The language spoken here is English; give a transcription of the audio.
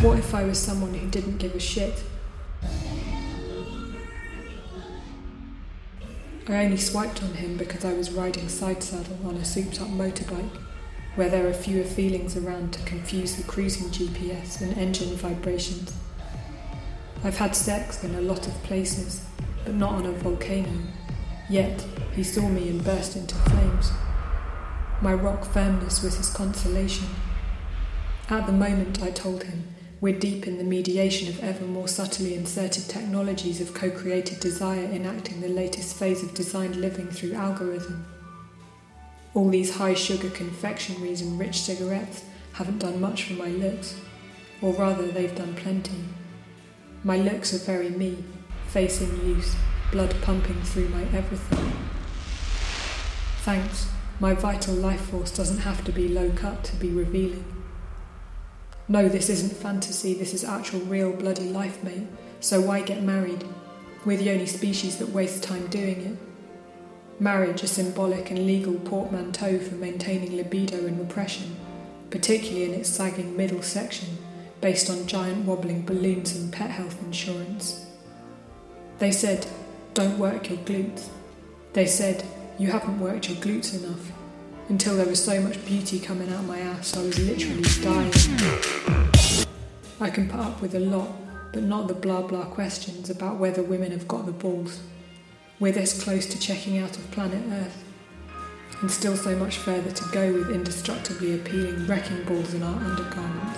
What if I was someone who didn't give a shit? I only swiped on him because I was riding side saddle on a souped up motorbike, where there are fewer feelings around to confuse the cruising GPS and engine vibrations. I've had sex in a lot of places, but not on a volcano. Yet, he saw me and burst into flames. My rock firmness was his consolation. At the moment, I told him, we're deep in the mediation of ever more subtly inserted technologies of co created desire enacting the latest phase of designed living through algorithm. All these high sugar confectionaries and rich cigarettes haven't done much for my looks, or rather, they've done plenty. My looks are very me, face in use, blood pumping through my everything. Thanks, my vital life force doesn't have to be low cut to be revealing. No, this isn't fantasy, this is actual real bloody life, mate. So why get married? We're the only species that waste time doing it. Marriage, a symbolic and legal portmanteau for maintaining libido and repression, particularly in its sagging middle section, based on giant wobbling balloons and pet health insurance. They said, don't work your glutes. They said, you haven't worked your glutes enough until there was so much beauty coming out my ass I was literally dying. I can put up with a lot, but not the blah blah questions about whether women have got the balls. We're this close to checking out of planet Earth, and still so much further to go with indestructibly appealing wrecking balls in our undergarments.